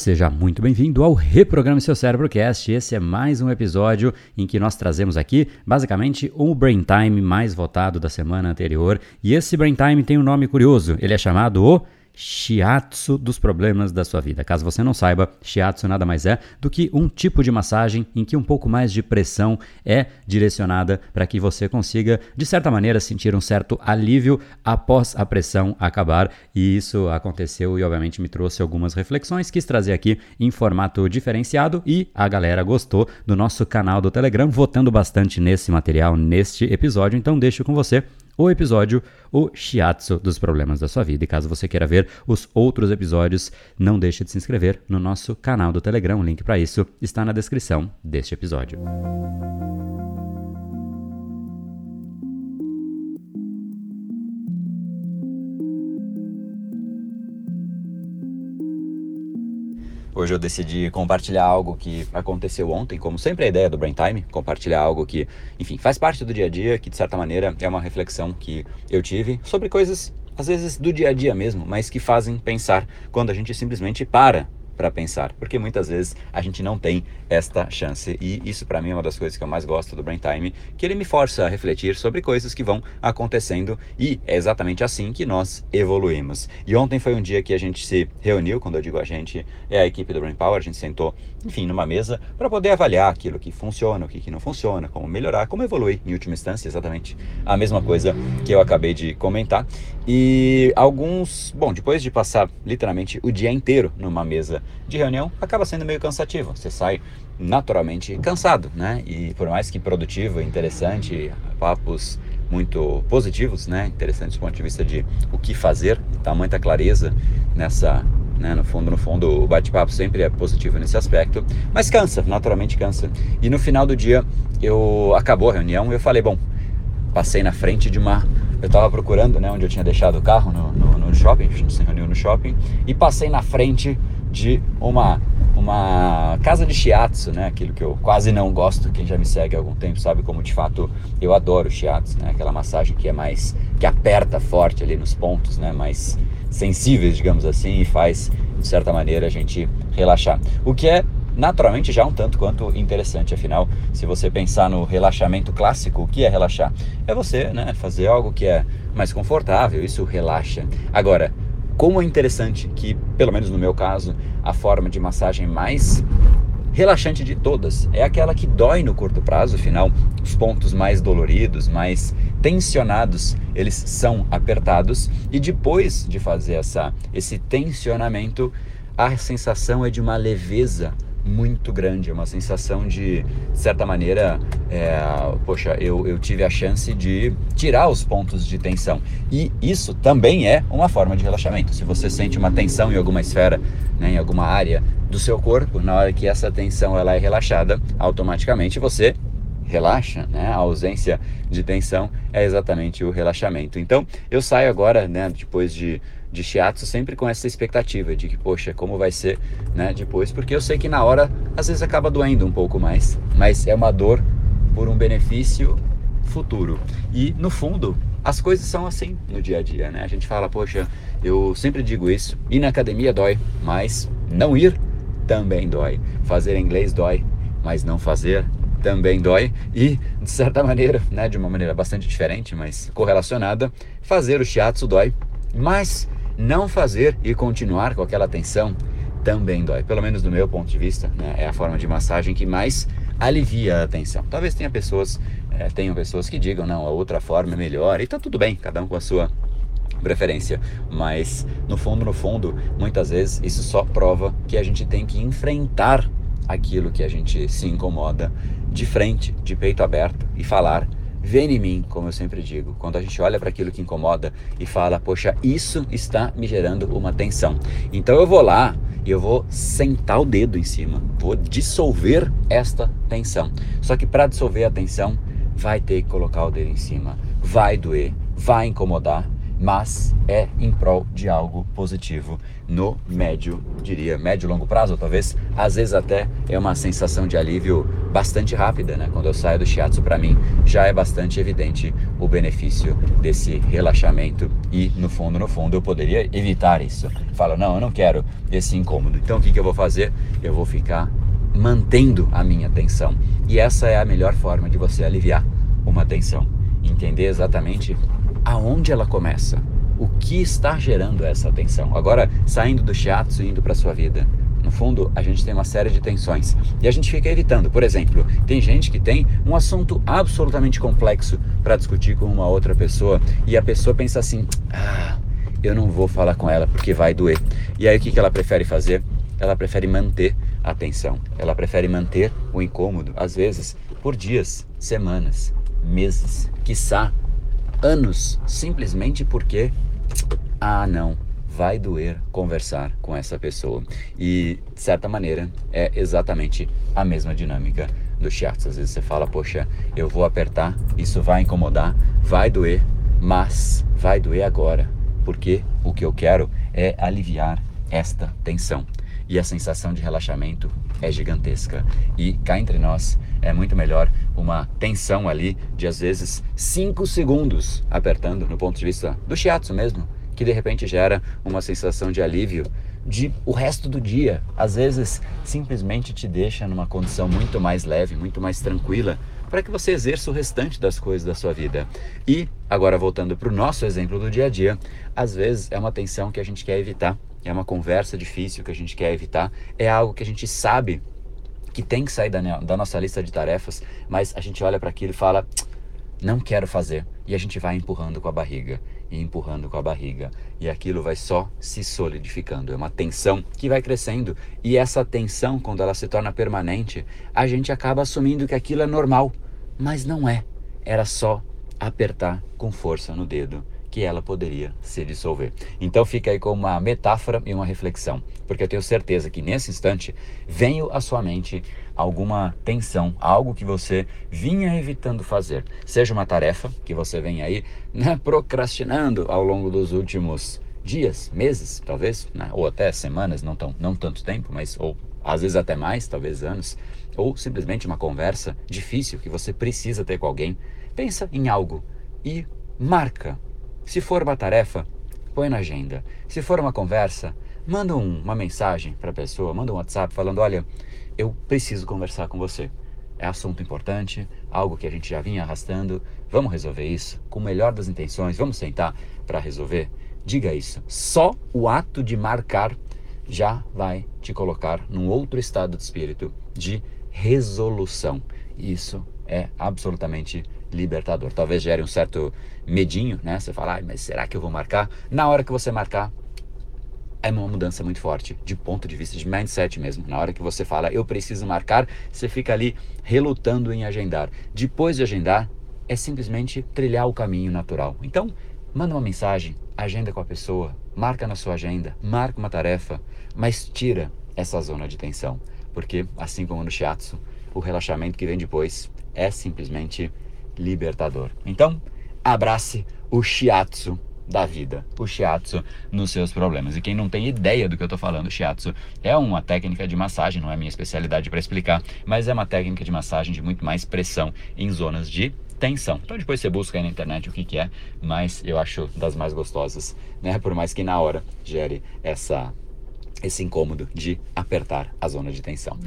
Seja muito bem-vindo ao Reprograme Seu Cérebro Cast. Esse é mais um episódio em que nós trazemos aqui, basicamente, o Brain Time mais votado da semana anterior. E esse Brain Time tem um nome curioso. Ele é chamado o shiatsu dos problemas da sua vida. Caso você não saiba, shiatsu nada mais é do que um tipo de massagem em que um pouco mais de pressão é direcionada para que você consiga, de certa maneira, sentir um certo alívio após a pressão acabar. E isso aconteceu e, obviamente, me trouxe algumas reflexões. Quis trazer aqui em formato diferenciado e a galera gostou do nosso canal do Telegram, votando bastante nesse material, neste episódio. Então, deixo com você o episódio O Shiatsu dos Problemas da Sua Vida. E caso você queira ver os outros episódios, não deixe de se inscrever no nosso canal do Telegram. O link para isso está na descrição deste episódio. Hoje eu decidi compartilhar algo que aconteceu ontem, como sempre a ideia do Brain Time, compartilhar algo que, enfim, faz parte do dia a dia, que de certa maneira é uma reflexão que eu tive sobre coisas às vezes do dia a dia mesmo, mas que fazem pensar quando a gente simplesmente para para pensar, porque muitas vezes a gente não tem esta chance. E isso para mim é uma das coisas que eu mais gosto do Brain Time, que ele me força a refletir sobre coisas que vão acontecendo e é exatamente assim que nós evoluímos. E ontem foi um dia que a gente se reuniu, quando eu digo a gente, é a equipe do Brain Power, a gente sentou, enfim, numa mesa para poder avaliar aquilo que funciona, o que, que não funciona, como melhorar, como evoluir em última instância, exatamente a mesma coisa que eu acabei de comentar. E alguns, bom, depois de passar literalmente o dia inteiro numa mesa de reunião acaba sendo meio cansativo. Você sai naturalmente cansado, né? E por mais que produtivo, interessante, papos muito positivos, né? Interessantes do ponto de vista de o que fazer, tá muita clareza nessa, né? No fundo, no fundo, o bate-papo sempre é positivo nesse aspecto, mas cansa, naturalmente cansa. E no final do dia, eu acabou a reunião eu falei, bom, passei na frente de uma eu estava procurando, né, onde eu tinha deixado o carro no, no, no shopping, a gente se reuniu no shopping, e passei na frente de uma uma casa de shiatsu, né? Aquilo que eu quase não gosto. Quem já me segue há algum tempo sabe como de fato eu adoro shiatsu, né? Aquela massagem que é mais que aperta forte ali nos pontos, né? Mais sensíveis, digamos assim, e faz de certa maneira a gente relaxar. O que é naturalmente já um tanto quanto interessante. Afinal, se você pensar no relaxamento clássico, o que é relaxar? É você, né, fazer algo que é mais confortável, isso relaxa. Agora, como é interessante que, pelo menos no meu caso, a forma de massagem mais relaxante de todas é aquela que dói no curto prazo, afinal, os pontos mais doloridos, mais tensionados, eles são apertados e depois de fazer essa esse tensionamento, a sensação é de uma leveza muito grande, é uma sensação de, de certa maneira, é, poxa, eu, eu tive a chance de tirar os pontos de tensão. E isso também é uma forma de relaxamento. Se você sente uma tensão em alguma esfera, né, em alguma área do seu corpo, na hora que essa tensão ela é relaxada, automaticamente você relaxa, né? A ausência de tensão é exatamente o relaxamento. Então, eu saio agora, né, depois de de shiatsu sempre com essa expectativa de que, poxa, como vai ser, né, depois, porque eu sei que na hora às vezes acaba doendo um pouco mais, mas é uma dor por um benefício futuro. E no fundo, as coisas são assim no dia a dia, né? A gente fala, poxa, eu sempre digo isso, ir na academia dói, mas não ir também dói. Fazer inglês dói, mas não fazer também dói e de certa maneira, né, de uma maneira bastante diferente, mas correlacionada, fazer o shiatsu dói, mas não fazer e continuar com aquela tensão também dói. Pelo menos do meu ponto de vista, né? é a forma de massagem que mais alivia a tensão. Talvez tenha pessoas, é, tenham pessoas que digam, não, a outra forma é melhor, e tá tudo bem, cada um com a sua preferência. Mas no fundo, no fundo, muitas vezes isso só prova que a gente tem que enfrentar aquilo que a gente se incomoda de frente, de peito aberto e falar Vem em mim, como eu sempre digo, quando a gente olha para aquilo que incomoda e fala, poxa, isso está me gerando uma tensão. Então eu vou lá e eu vou sentar o dedo em cima, vou dissolver esta tensão. Só que para dissolver a tensão, vai ter que colocar o dedo em cima, vai doer, vai incomodar, mas é em prol de algo positivo no médio, diria, médio longo prazo, talvez. Às vezes até é uma sensação de alívio bastante rápida, né? Quando eu saio do shiatsu, para mim já é bastante evidente o benefício desse relaxamento e no fundo, no fundo, eu poderia evitar isso. Falo, não, eu não quero esse incômodo. Então o que, que eu vou fazer? Eu vou ficar mantendo a minha tensão. E essa é a melhor forma de você aliviar uma tensão. Entender exatamente aonde ela começa, o que está gerando essa tensão. Agora, saindo do shiatsu e indo para sua vida. No fundo, a gente tem uma série de tensões e a gente fica evitando. Por exemplo, tem gente que tem um assunto absolutamente complexo para discutir com uma outra pessoa e a pessoa pensa assim: ah, eu não vou falar com ela porque vai doer. E aí o que ela prefere fazer? Ela prefere manter a tensão, ela prefere manter o incômodo, às vezes por dias, semanas, meses, quiçá anos, simplesmente porque, ah, não, vai doer conversar com essa pessoa. E, de certa maneira, é exatamente a mesma dinâmica do shiatsu. Às vezes você fala, poxa, eu vou apertar, isso vai incomodar, vai doer, mas vai doer agora, porque o que eu quero é aliviar esta tensão. E a sensação de relaxamento é gigantesca. E cá entre nós, é muito melhor uma tensão ali de às vezes 5 segundos apertando no ponto de vista do shiatsu mesmo, que de repente gera uma sensação de alívio de o resto do dia. Às vezes simplesmente te deixa numa condição muito mais leve, muito mais tranquila, para que você exerça o restante das coisas da sua vida. E agora voltando para o nosso exemplo do dia a dia, às vezes é uma tensão que a gente quer evitar, é uma conversa difícil que a gente quer evitar, é algo que a gente sabe que tem que sair da, da nossa lista de tarefas, mas a gente olha para aquilo e fala, não quero fazer. E a gente vai empurrando com a barriga e empurrando com a barriga. E aquilo vai só se solidificando. É uma tensão que vai crescendo. E essa tensão, quando ela se torna permanente, a gente acaba assumindo que aquilo é normal. Mas não é. Era só apertar com força no dedo que ela poderia se dissolver. Então fica aí como uma metáfora e uma reflexão, porque eu tenho certeza que nesse instante veio à sua mente alguma tensão, algo que você vinha evitando fazer, seja uma tarefa que você vem aí né, procrastinando ao longo dos últimos dias, meses, talvez, né, ou até semanas, não tão, não tanto tempo, mas ou às vezes até mais, talvez anos, ou simplesmente uma conversa difícil que você precisa ter com alguém. Pensa em algo e marca se for uma tarefa, põe na agenda. Se for uma conversa, manda um, uma mensagem para a pessoa, manda um WhatsApp falando: olha, eu preciso conversar com você. É assunto importante, algo que a gente já vinha arrastando. Vamos resolver isso com o melhor das intenções. Vamos sentar para resolver. Diga isso. Só o ato de marcar já vai te colocar num outro estado de espírito de resolução. Isso é absolutamente libertador. Talvez gere um certo medinho, né? Você fala, ah, mas será que eu vou marcar? Na hora que você marcar, é uma mudança muito forte, de ponto de vista de mindset mesmo. Na hora que você fala, eu preciso marcar, você fica ali relutando em agendar. Depois de agendar, é simplesmente trilhar o caminho natural. Então, manda uma mensagem, agenda com a pessoa, marca na sua agenda, marca uma tarefa, mas tira essa zona de tensão. Porque, assim como no shiatsu, o relaxamento que vem depois é simplesmente libertador. Então, abrace o shiatsu da vida, o shiatsu nos seus problemas. E quem não tem ideia do que eu estou falando, shiatsu é uma técnica de massagem, não é minha especialidade para explicar, mas é uma técnica de massagem de muito mais pressão em zonas de tensão. Então depois você busca aí na internet o que, que é, mas eu acho das mais gostosas, né? Por mais que na hora gere essa esse incômodo de apertar a zona de tensão.